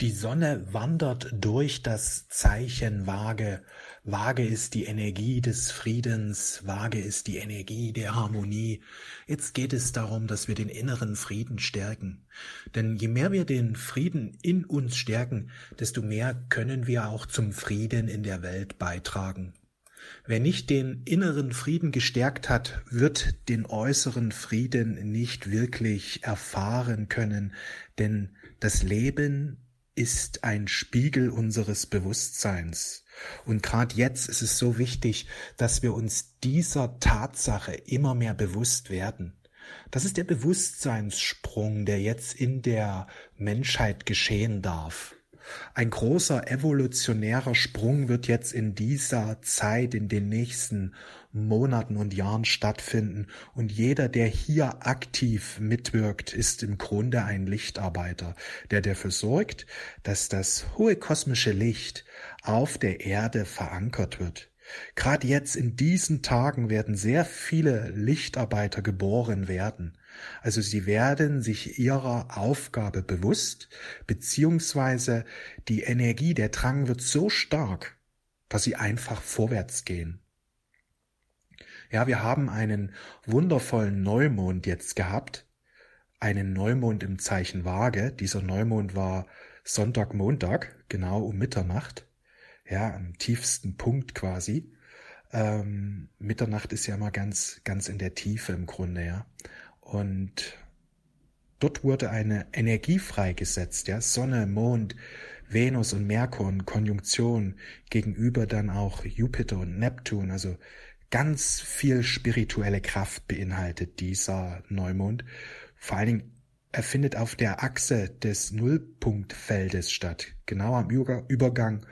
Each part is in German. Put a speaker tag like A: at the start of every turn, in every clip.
A: Die Sonne wandert durch das Zeichen Waage. Waage ist die Energie des Friedens, Waage ist die Energie der Harmonie. Jetzt geht es darum, dass wir den inneren Frieden stärken. Denn je mehr wir den Frieden in uns stärken, desto mehr können wir auch zum Frieden in der Welt beitragen. Wer nicht den inneren Frieden gestärkt hat, wird den äußeren Frieden nicht wirklich erfahren können, denn das Leben ist ein Spiegel unseres Bewusstseins. Und gerade jetzt ist es so wichtig, dass wir uns dieser Tatsache immer mehr bewusst werden. Das ist der Bewusstseinssprung, der jetzt in der Menschheit geschehen darf. Ein großer evolutionärer Sprung wird jetzt in dieser Zeit, in den nächsten Monaten und Jahren stattfinden. Und jeder, der hier aktiv mitwirkt, ist im Grunde ein Lichtarbeiter, der dafür sorgt, dass das hohe kosmische Licht auf der Erde verankert wird. Gerade jetzt in diesen Tagen werden sehr viele Lichtarbeiter geboren werden. Also sie werden sich ihrer Aufgabe bewusst, beziehungsweise die Energie, der Drang wird so stark, dass sie einfach vorwärts gehen. Ja, wir haben einen wundervollen Neumond jetzt gehabt, einen Neumond im Zeichen Waage. Dieser Neumond war Sonntag, Montag, genau um Mitternacht, ja, am tiefsten Punkt quasi. Ähm, Mitternacht ist ja immer ganz, ganz in der Tiefe im Grunde, ja. Und dort wurde eine Energie freigesetzt, ja, Sonne, Mond, Venus und Merkur in Konjunktion gegenüber dann auch Jupiter und Neptun, also ganz viel spirituelle Kraft beinhaltet dieser Neumond. Vor allen Dingen, er findet auf der Achse des Nullpunktfeldes statt, genau am Übergang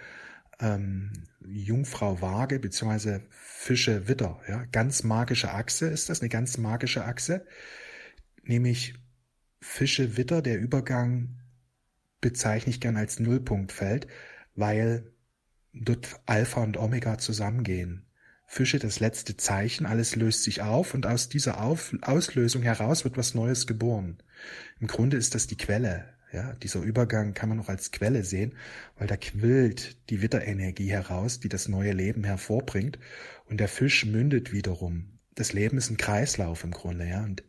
A: ähm, Jungfrau Waage beziehungsweise Fische Witter. Ja, ganz magische Achse ist das, eine ganz magische Achse, nämlich Fische Witter. Der Übergang bezeichne ich gern als Nullpunktfeld, weil dort Alpha und Omega zusammengehen. Fische das letzte Zeichen, alles löst sich auf und aus dieser auf Auslösung heraus wird was Neues geboren. Im Grunde ist das die Quelle. Ja, dieser Übergang kann man noch als Quelle sehen, weil da quillt die Witterenergie heraus, die das neue Leben hervorbringt und der Fisch mündet wiederum. Das Leben ist ein Kreislauf im Grunde, ja, und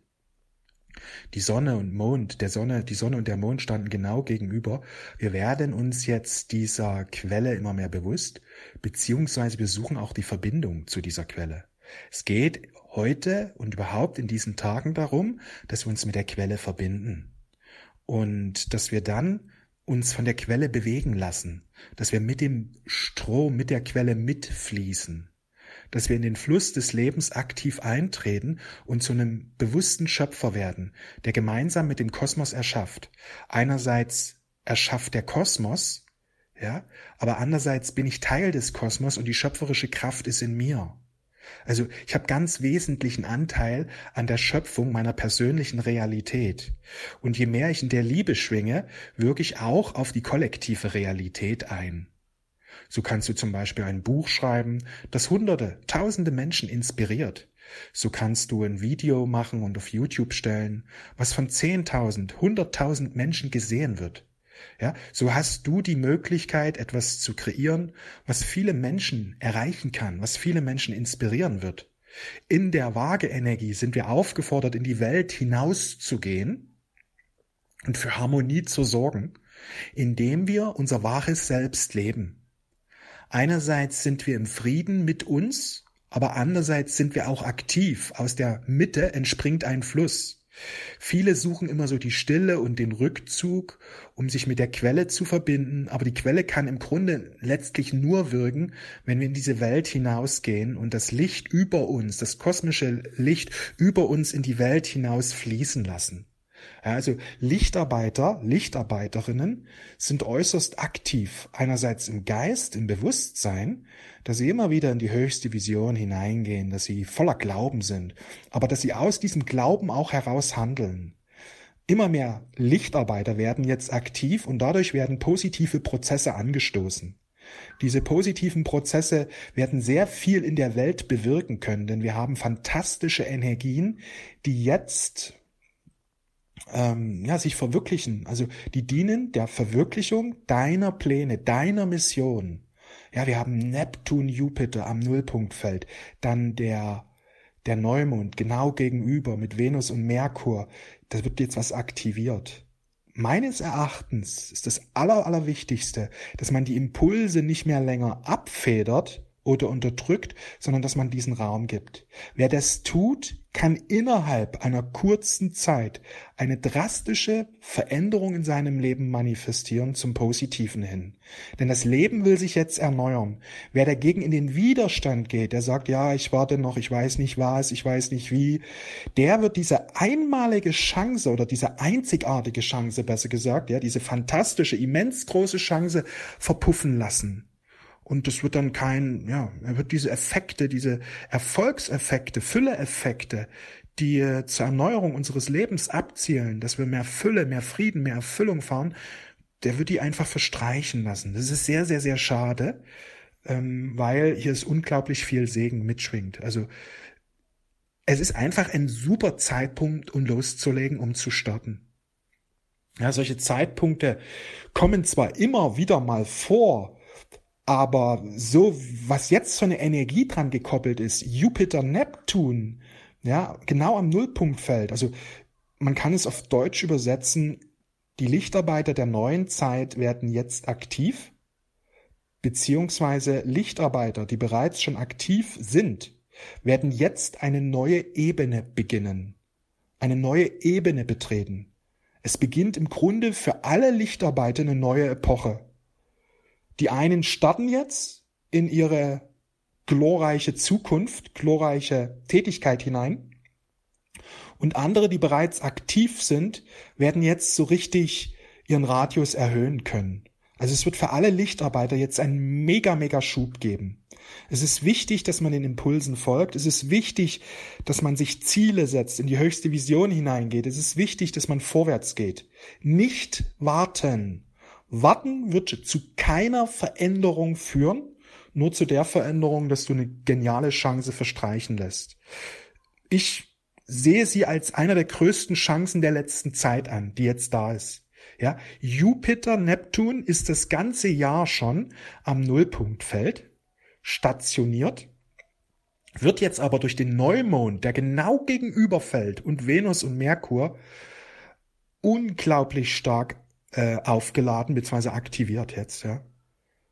A: die Sonne und Mond, der Sonne, die Sonne und der Mond standen genau gegenüber. Wir werden uns jetzt dieser Quelle immer mehr bewusst, beziehungsweise wir suchen auch die Verbindung zu dieser Quelle. Es geht heute und überhaupt in diesen Tagen darum, dass wir uns mit der Quelle verbinden und dass wir dann uns von der Quelle bewegen lassen, dass wir mit dem Strom, mit der Quelle mitfließen dass wir in den Fluss des Lebens aktiv eintreten und zu einem bewussten Schöpfer werden, der gemeinsam mit dem Kosmos erschafft. Einerseits erschafft der Kosmos, ja, aber andererseits bin ich Teil des Kosmos und die schöpferische Kraft ist in mir. Also ich habe ganz wesentlichen Anteil an der Schöpfung meiner persönlichen Realität. Und je mehr ich in der Liebe schwinge, wirke ich auch auf die kollektive Realität ein. So kannst du zum Beispiel ein Buch schreiben, das hunderte, tausende Menschen inspiriert. So kannst du ein Video machen und auf YouTube stellen, was von zehntausend, hunderttausend Menschen gesehen wird. Ja, so hast du die Möglichkeit, etwas zu kreieren, was viele Menschen erreichen kann, was viele Menschen inspirieren wird. In der Waage-Energie sind wir aufgefordert, in die Welt hinauszugehen und für Harmonie zu sorgen, indem wir unser wahres Selbst leben. Einerseits sind wir im Frieden mit uns, aber andererseits sind wir auch aktiv. Aus der Mitte entspringt ein Fluss. Viele suchen immer so die Stille und den Rückzug, um sich mit der Quelle zu verbinden, aber die Quelle kann im Grunde letztlich nur wirken, wenn wir in diese Welt hinausgehen und das Licht über uns, das kosmische Licht über uns in die Welt hinaus fließen lassen. Also Lichtarbeiter, Lichtarbeiterinnen sind äußerst aktiv, einerseits im Geist, im Bewusstsein, dass sie immer wieder in die höchste Vision hineingehen, dass sie voller Glauben sind, aber dass sie aus diesem Glauben auch heraus handeln. Immer mehr Lichtarbeiter werden jetzt aktiv und dadurch werden positive Prozesse angestoßen. Diese positiven Prozesse werden sehr viel in der Welt bewirken können, denn wir haben fantastische Energien, die jetzt ähm, ja, sich verwirklichen. Also die dienen der Verwirklichung deiner Pläne, deiner Mission. Ja, wir haben Neptun, Jupiter am Nullpunktfeld, dann der der Neumond genau gegenüber mit Venus und Merkur. Da wird jetzt was aktiviert. Meines Erachtens ist das Aller, Allerwichtigste, dass man die Impulse nicht mehr länger abfedert, oder unterdrückt, sondern dass man diesen Raum gibt. Wer das tut, kann innerhalb einer kurzen Zeit eine drastische Veränderung in seinem Leben manifestieren zum Positiven hin. Denn das Leben will sich jetzt erneuern. Wer dagegen in den Widerstand geht, der sagt, ja, ich warte noch, ich weiß nicht was, ich weiß nicht wie, der wird diese einmalige Chance oder diese einzigartige Chance, besser gesagt, ja, diese fantastische, immens große Chance verpuffen lassen. Und es wird dann kein, ja, er wird diese Effekte, diese Erfolgseffekte, Fülleeffekte, die äh, zur Erneuerung unseres Lebens abzielen, dass wir mehr Fülle, mehr Frieden, mehr Erfüllung fahren, der wird die einfach verstreichen lassen. Das ist sehr, sehr, sehr schade, ähm, weil hier ist unglaublich viel Segen mitschwingt. Also es ist einfach ein super Zeitpunkt, um loszulegen, um zu starten. Ja, solche Zeitpunkte kommen zwar immer wieder mal vor, aber so, was jetzt für eine Energie dran gekoppelt ist, Jupiter, Neptun, ja, genau am Nullpunktfeld. Also man kann es auf Deutsch übersetzen, die Lichtarbeiter der neuen Zeit werden jetzt aktiv, beziehungsweise Lichtarbeiter, die bereits schon aktiv sind, werden jetzt eine neue Ebene beginnen, eine neue Ebene betreten. Es beginnt im Grunde für alle Lichtarbeiter eine neue Epoche. Die einen starten jetzt in ihre glorreiche Zukunft, glorreiche Tätigkeit hinein. Und andere, die bereits aktiv sind, werden jetzt so richtig ihren Radius erhöhen können. Also es wird für alle Lichtarbeiter jetzt einen mega, mega Schub geben. Es ist wichtig, dass man den Impulsen folgt. Es ist wichtig, dass man sich Ziele setzt, in die höchste Vision hineingeht. Es ist wichtig, dass man vorwärts geht. Nicht warten. Warten wird zu keiner Veränderung führen, nur zu der Veränderung, dass du eine geniale Chance verstreichen lässt. Ich sehe sie als einer der größten Chancen der letzten Zeit an, die jetzt da ist. Ja, Jupiter, Neptun ist das ganze Jahr schon am Nullpunktfeld stationiert, wird jetzt aber durch den Neumond, der genau gegenüberfällt, und Venus und Merkur unglaublich stark äh, aufgeladen bzw. aktiviert jetzt, ja.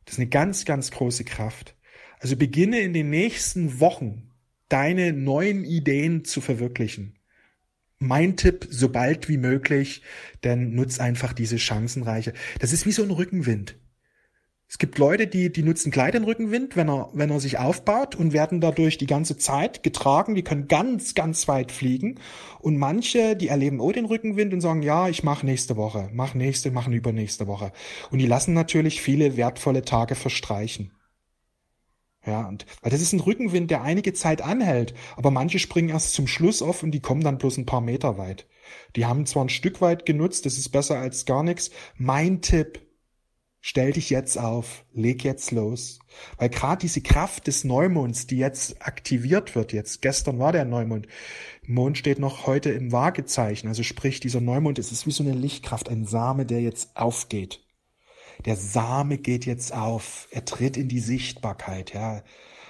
A: Das ist eine ganz, ganz große Kraft. Also beginne in den nächsten Wochen deine neuen Ideen zu verwirklichen. Mein Tipp, so bald wie möglich, denn nutz einfach diese Chancenreiche. Das ist wie so ein Rückenwind. Es gibt Leute, die, die nutzen gleich den Rückenwind, wenn er, wenn er sich aufbaut und werden dadurch die ganze Zeit getragen. Die können ganz, ganz weit fliegen. Und manche, die erleben auch den Rückenwind und sagen, ja, ich mache nächste Woche, mach nächste, machen übernächste Woche. Und die lassen natürlich viele wertvolle Tage verstreichen. Ja, und weil das ist ein Rückenwind, der einige Zeit anhält, aber manche springen erst zum Schluss auf und die kommen dann bloß ein paar Meter weit. Die haben zwar ein Stück weit genutzt, das ist besser als gar nichts. Mein Tipp, Stell dich jetzt auf, leg jetzt los. Weil gerade diese Kraft des Neumonds, die jetzt aktiviert wird, jetzt gestern war der Neumond, Mond steht noch heute im Waagezeichen, also sprich dieser Neumond, es ist wie so eine Lichtkraft, ein Same, der jetzt aufgeht. Der Same geht jetzt auf, er tritt in die Sichtbarkeit, ja.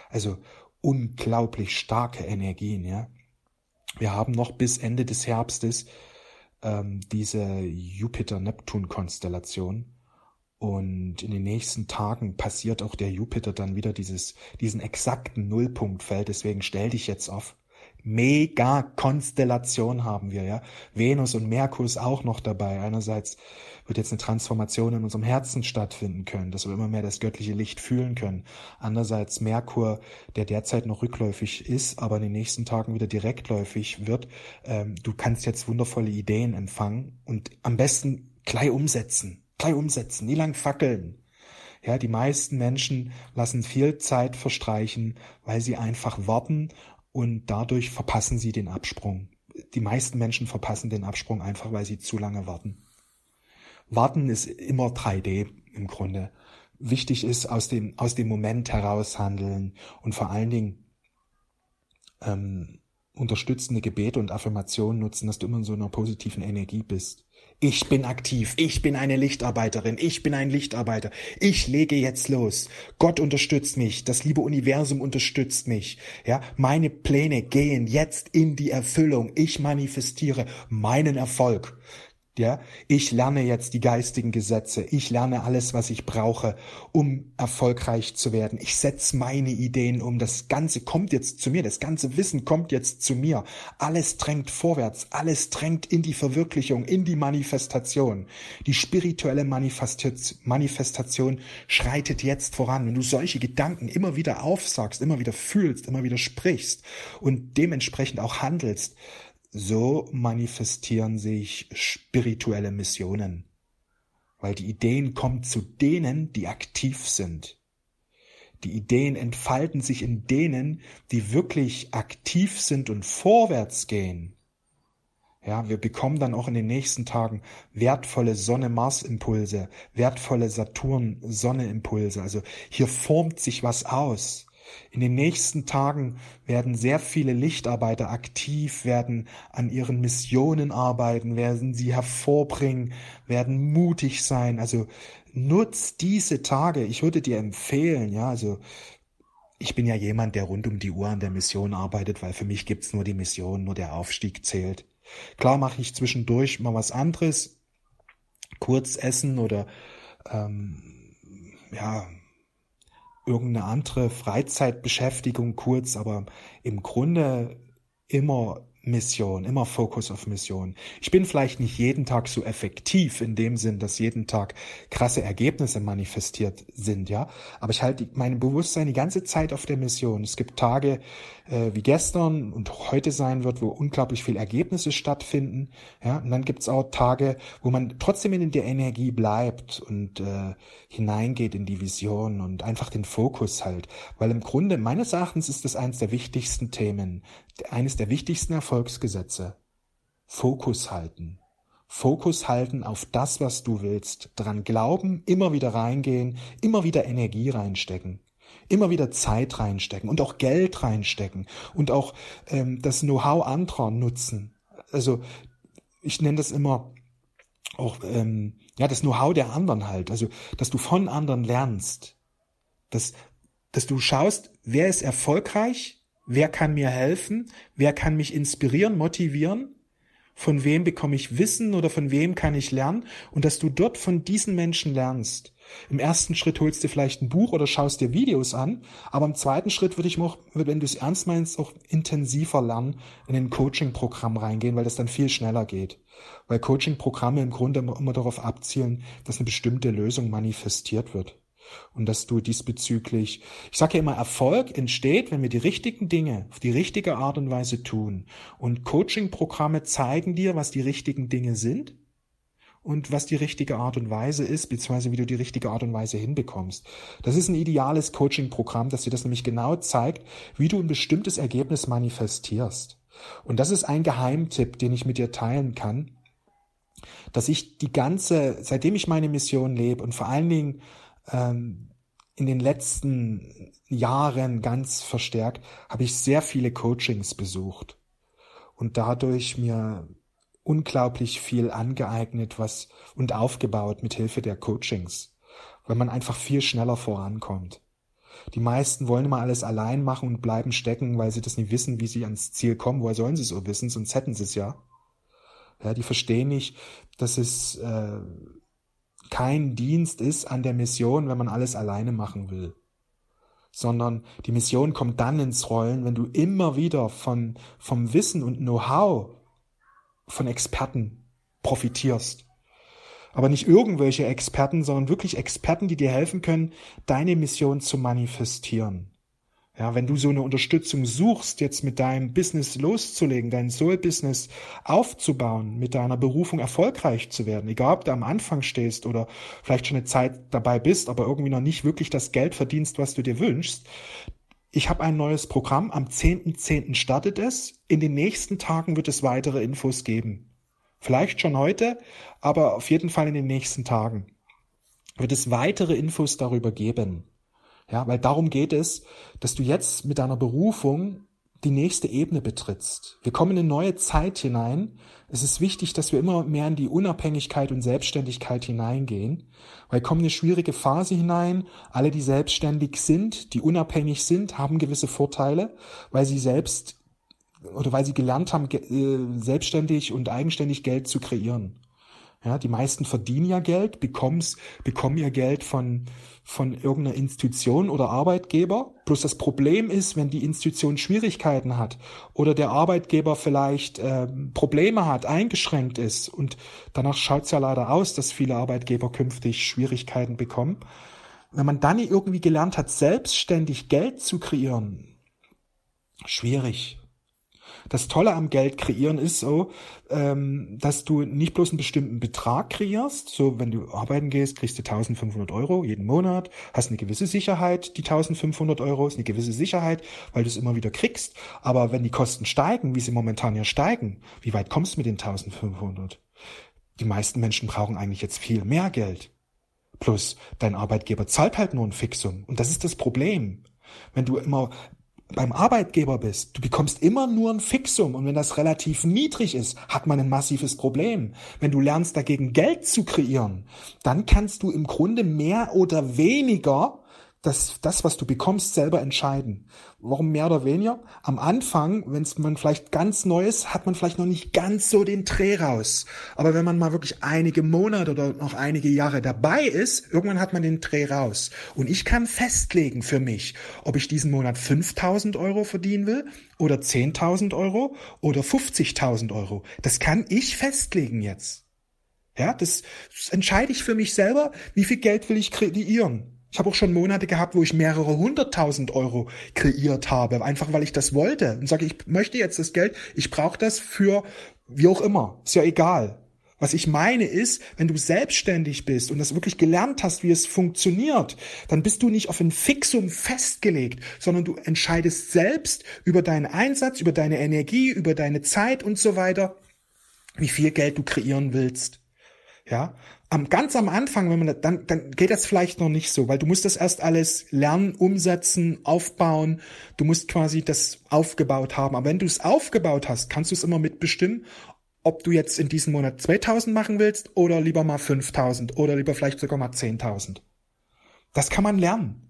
A: Also unglaublich starke Energien, ja. Wir haben noch bis Ende des Herbstes ähm, diese Jupiter-Neptun-Konstellation und in den nächsten Tagen passiert auch der Jupiter dann wieder dieses, diesen exakten Nullpunktfeld. Deswegen stell dich jetzt auf. Mega Konstellation haben wir, ja. Venus und Merkur ist auch noch dabei. Einerseits wird jetzt eine Transformation in unserem Herzen stattfinden können, dass wir immer mehr das göttliche Licht fühlen können. Andererseits Merkur, der derzeit noch rückläufig ist, aber in den nächsten Tagen wieder direktläufig wird. Ähm, du kannst jetzt wundervolle Ideen empfangen und am besten gleich umsetzen gleich umsetzen, nie lang fackeln. Ja, die meisten Menschen lassen viel Zeit verstreichen, weil sie einfach warten und dadurch verpassen sie den Absprung. Die meisten Menschen verpassen den Absprung einfach, weil sie zu lange warten. Warten ist immer 3D im Grunde. Wichtig ist aus dem, aus dem Moment heraus handeln und vor allen Dingen ähm, unterstützende Gebete und Affirmationen nutzen, dass du immer in so einer positiven Energie bist. Ich bin aktiv, ich bin eine Lichtarbeiterin, ich bin ein Lichtarbeiter, ich lege jetzt los. Gott unterstützt mich, das liebe Universum unterstützt mich. Ja, meine Pläne gehen jetzt in die Erfüllung. Ich manifestiere meinen Erfolg. Ja, ich lerne jetzt die geistigen Gesetze. Ich lerne alles, was ich brauche, um erfolgreich zu werden. Ich setze meine Ideen um. Das Ganze kommt jetzt zu mir. Das ganze Wissen kommt jetzt zu mir. Alles drängt vorwärts. Alles drängt in die Verwirklichung, in die Manifestation. Die spirituelle Manifestation schreitet jetzt voran. Wenn du solche Gedanken immer wieder aufsagst, immer wieder fühlst, immer wieder sprichst und dementsprechend auch handelst, so manifestieren sich spirituelle Missionen, weil die Ideen kommen zu denen, die aktiv sind. Die Ideen entfalten sich in denen, die wirklich aktiv sind und vorwärts gehen. Ja, wir bekommen dann auch in den nächsten Tagen wertvolle Sonne-Mars-Impulse, wertvolle Saturn-Sonne-Impulse. Also hier formt sich was aus. In den nächsten Tagen werden sehr viele Lichtarbeiter aktiv, werden an ihren Missionen arbeiten, werden sie hervorbringen, werden mutig sein. Also nutz diese Tage. Ich würde dir empfehlen, ja, also ich bin ja jemand, der rund um die Uhr an der Mission arbeitet, weil für mich gibt's nur die Mission, nur der Aufstieg zählt. Klar mache ich zwischendurch mal was anderes, kurz essen oder ähm, ja, irgendeine andere Freizeitbeschäftigung kurz, aber im Grunde immer Mission, immer Fokus auf Mission. Ich bin vielleicht nicht jeden Tag so effektiv in dem Sinn, dass jeden Tag krasse Ergebnisse manifestiert sind, ja. Aber ich halte mein Bewusstsein die ganze Zeit auf der Mission. Es gibt Tage äh, wie gestern und heute sein wird, wo unglaublich viel Ergebnisse stattfinden, ja. Und dann gibt's auch Tage, wo man trotzdem in der Energie bleibt und äh, hineingeht in die Vision und einfach den Fokus halt. Weil im Grunde meines Erachtens ist das eines der wichtigsten Themen, eines der wichtigsten Erfolgsgesetze. Fokus halten. Fokus halten auf das, was du willst. Dran glauben, immer wieder reingehen, immer wieder Energie reinstecken. Immer wieder Zeit reinstecken und auch Geld reinstecken und auch ähm, das Know-how anderer nutzen. Also ich nenne das immer auch ähm, ja das Know-how der anderen halt. Also dass du von anderen lernst, dass dass du schaust, wer ist erfolgreich Wer kann mir helfen? Wer kann mich inspirieren, motivieren? Von wem bekomme ich Wissen oder von wem kann ich lernen? Und dass du dort von diesen Menschen lernst. Im ersten Schritt holst du vielleicht ein Buch oder schaust dir Videos an, aber im zweiten Schritt würde ich auch, wenn du es ernst meinst, auch intensiver lernen, in ein Coaching-Programm reingehen, weil das dann viel schneller geht. Weil Coaching-Programme im Grunde immer darauf abzielen, dass eine bestimmte Lösung manifestiert wird und dass du diesbezüglich, ich sage ja immer, Erfolg entsteht, wenn wir die richtigen Dinge auf die richtige Art und Weise tun. Und Coaching-Programme zeigen dir, was die richtigen Dinge sind und was die richtige Art und Weise ist, beziehungsweise wie du die richtige Art und Weise hinbekommst. Das ist ein ideales Coaching-Programm, das dir das nämlich genau zeigt, wie du ein bestimmtes Ergebnis manifestierst. Und das ist ein Geheimtipp, den ich mit dir teilen kann, dass ich die ganze, seitdem ich meine Mission lebe und vor allen Dingen ähm, in den letzten Jahren ganz verstärkt, habe ich sehr viele Coachings besucht und dadurch mir unglaublich viel angeeignet, was und aufgebaut mit Hilfe der Coachings, weil man einfach viel schneller vorankommt. Die meisten wollen immer alles allein machen und bleiben stecken, weil sie das nicht wissen, wie sie ans Ziel kommen. Woher sollen sie es so wissen? Sonst hätten sie es ja. Ja, die verstehen nicht, dass es äh, kein Dienst ist an der Mission, wenn man alles alleine machen will, sondern die Mission kommt dann ins Rollen, wenn du immer wieder von, vom Wissen und Know-how von Experten profitierst. Aber nicht irgendwelche Experten, sondern wirklich Experten, die dir helfen können, deine Mission zu manifestieren. Ja, wenn du so eine Unterstützung suchst, jetzt mit deinem Business loszulegen, dein Soul-Business aufzubauen, mit deiner Berufung erfolgreich zu werden, egal ob du am Anfang stehst oder vielleicht schon eine Zeit dabei bist, aber irgendwie noch nicht wirklich das Geld verdienst, was du dir wünschst. Ich habe ein neues Programm, am 10.10. .10. startet es, in den nächsten Tagen wird es weitere Infos geben. Vielleicht schon heute, aber auf jeden Fall in den nächsten Tagen wird es weitere Infos darüber geben. Ja, weil darum geht es, dass du jetzt mit deiner Berufung die nächste Ebene betrittst. Wir kommen in eine neue Zeit hinein. Es ist wichtig, dass wir immer mehr in die Unabhängigkeit und Selbstständigkeit hineingehen, weil kommen eine schwierige Phase hinein. Alle, die selbstständig sind, die unabhängig sind, haben gewisse Vorteile, weil sie selbst oder weil sie gelernt haben, äh, selbstständig und eigenständig Geld zu kreieren. Ja, die meisten verdienen ja Geld, bekommst, bekommen ihr Geld von, von irgendeiner Institution oder Arbeitgeber. Bloß das Problem ist, wenn die Institution Schwierigkeiten hat oder der Arbeitgeber vielleicht äh, Probleme hat, eingeschränkt ist und danach schaut es ja leider aus, dass viele Arbeitgeber künftig Schwierigkeiten bekommen. Wenn man dann irgendwie gelernt hat, selbstständig Geld zu kreieren, schwierig. Das Tolle am Geld kreieren ist so, ähm, dass du nicht bloß einen bestimmten Betrag kreierst. So, wenn du arbeiten gehst, kriegst du 1500 Euro jeden Monat, hast eine gewisse Sicherheit. Die 1500 Euro ist eine gewisse Sicherheit, weil du es immer wieder kriegst. Aber wenn die Kosten steigen, wie sie momentan ja steigen, wie weit kommst du mit den 1500? Die meisten Menschen brauchen eigentlich jetzt viel mehr Geld. Plus, dein Arbeitgeber zahlt halt nur ein Fixum. Und das ist das Problem. Wenn du immer beim Arbeitgeber bist, du bekommst immer nur ein Fixum und wenn das relativ niedrig ist, hat man ein massives Problem. Wenn du lernst dagegen Geld zu kreieren, dann kannst du im Grunde mehr oder weniger das, das, was du bekommst, selber entscheiden. Warum mehr oder weniger? Am Anfang, wenn man vielleicht ganz neu ist, hat man vielleicht noch nicht ganz so den Dreh raus. Aber wenn man mal wirklich einige Monate oder noch einige Jahre dabei ist, irgendwann hat man den Dreh raus. Und ich kann festlegen für mich, ob ich diesen Monat 5000 Euro verdienen will oder 10.000 Euro oder 50.000 Euro. Das kann ich festlegen jetzt. Ja, das entscheide ich für mich selber, wie viel Geld will ich kreieren. Ich habe auch schon Monate gehabt, wo ich mehrere hunderttausend Euro kreiert habe, einfach weil ich das wollte und sage, ich möchte jetzt das Geld, ich brauche das für wie auch immer, ist ja egal. Was ich meine ist, wenn du selbstständig bist und das wirklich gelernt hast, wie es funktioniert, dann bist du nicht auf ein Fixum festgelegt, sondern du entscheidest selbst über deinen Einsatz, über deine Energie, über deine Zeit und so weiter, wie viel Geld du kreieren willst. Ja, am, ganz am Anfang, wenn man dann, dann geht das vielleicht noch nicht so, weil du musst das erst alles lernen, umsetzen, aufbauen. Du musst quasi das aufgebaut haben. Aber wenn du es aufgebaut hast, kannst du es immer mitbestimmen, ob du jetzt in diesem Monat 2000 machen willst oder lieber mal 5000 oder lieber vielleicht sogar mal 10.000. Das kann man lernen.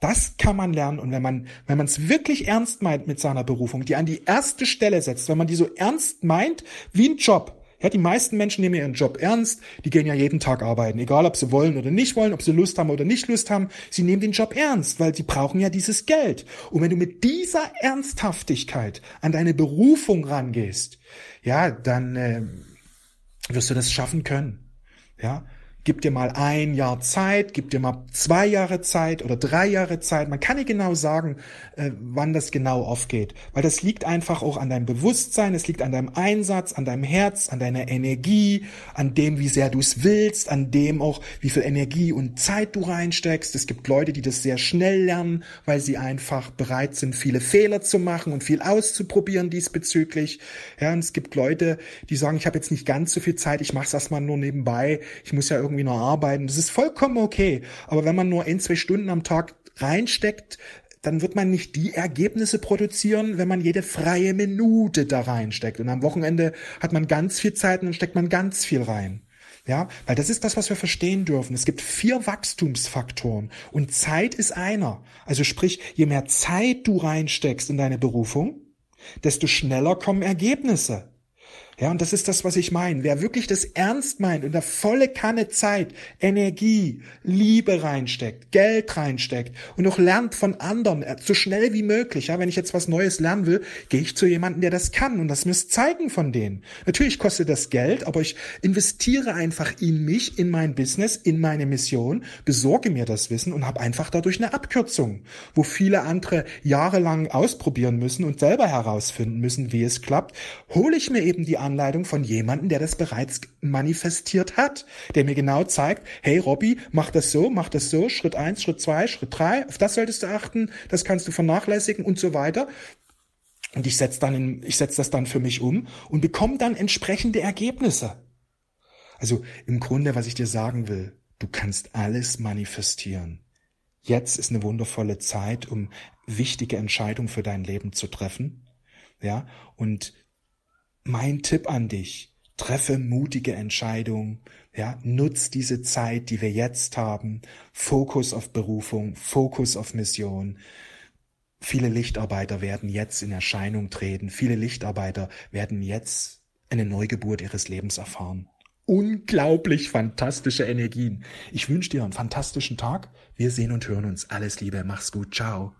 A: Das kann man lernen und wenn man wenn man es wirklich ernst meint mit seiner Berufung, die an die erste Stelle setzt, wenn man die so ernst meint wie ein Job, ja, die meisten Menschen nehmen ihren Job ernst, die gehen ja jeden Tag arbeiten, egal ob sie wollen oder nicht wollen, ob sie Lust haben oder nicht Lust haben, sie nehmen den Job ernst, weil sie brauchen ja dieses Geld. Und wenn du mit dieser Ernsthaftigkeit an deine Berufung rangehst, ja, dann äh, wirst du das schaffen können. Ja, Gib dir mal ein Jahr Zeit, gib dir mal zwei Jahre Zeit oder drei Jahre Zeit. Man kann nicht genau sagen, äh, wann das genau aufgeht, weil das liegt einfach auch an deinem Bewusstsein, es liegt an deinem Einsatz, an deinem Herz, an deiner Energie, an dem, wie sehr du es willst, an dem auch, wie viel Energie und Zeit du reinsteckst. Es gibt Leute, die das sehr schnell lernen, weil sie einfach bereit sind, viele Fehler zu machen und viel auszuprobieren diesbezüglich. Ja, und es gibt Leute, die sagen, ich habe jetzt nicht ganz so viel Zeit, ich mache es erstmal nur nebenbei, ich muss ja irgendwie irgendwie noch arbeiten. Das ist vollkommen okay. Aber wenn man nur ein, zwei Stunden am Tag reinsteckt, dann wird man nicht die Ergebnisse produzieren, wenn man jede freie Minute da reinsteckt. Und am Wochenende hat man ganz viel Zeit und dann steckt man ganz viel rein. Ja, weil das ist das, was wir verstehen dürfen. Es gibt vier Wachstumsfaktoren und Zeit ist einer. Also sprich, je mehr Zeit du reinsteckst in deine Berufung, desto schneller kommen Ergebnisse. Ja, und das ist das, was ich meine. Wer wirklich das ernst meint und da volle Kanne Zeit, Energie, Liebe reinsteckt, Geld reinsteckt und auch lernt von anderen, äh, so schnell wie möglich. Ja, wenn ich jetzt was Neues lernen will, gehe ich zu jemandem, der das kann und das muss zeigen von denen. Natürlich kostet das Geld, aber ich investiere einfach in mich, in mein Business, in meine Mission, besorge mir das Wissen und habe einfach dadurch eine Abkürzung, wo viele andere jahrelang ausprobieren müssen und selber herausfinden müssen, wie es klappt, hole ich mir eben die Anleitung von jemandem, der das bereits manifestiert hat, der mir genau zeigt, hey Robby, mach das so, mach das so, Schritt eins, Schritt zwei, Schritt drei, auf das solltest du achten, das kannst du vernachlässigen und so weiter. Und ich setze setze das dann für mich um und bekomme dann entsprechende Ergebnisse. Also im Grunde, was ich dir sagen will, du kannst alles manifestieren. Jetzt ist eine wundervolle Zeit, um wichtige Entscheidungen für dein Leben zu treffen. Ja, und mein Tipp an dich, treffe mutige Entscheidungen, ja, nutz diese Zeit, die wir jetzt haben, Fokus auf Berufung, Fokus auf Mission. Viele Lichtarbeiter werden jetzt in Erscheinung treten, viele Lichtarbeiter werden jetzt eine Neugeburt ihres Lebens erfahren. Unglaublich fantastische Energien. Ich wünsche dir einen fantastischen Tag. Wir sehen und hören uns. Alles Liebe, mach's gut, ciao.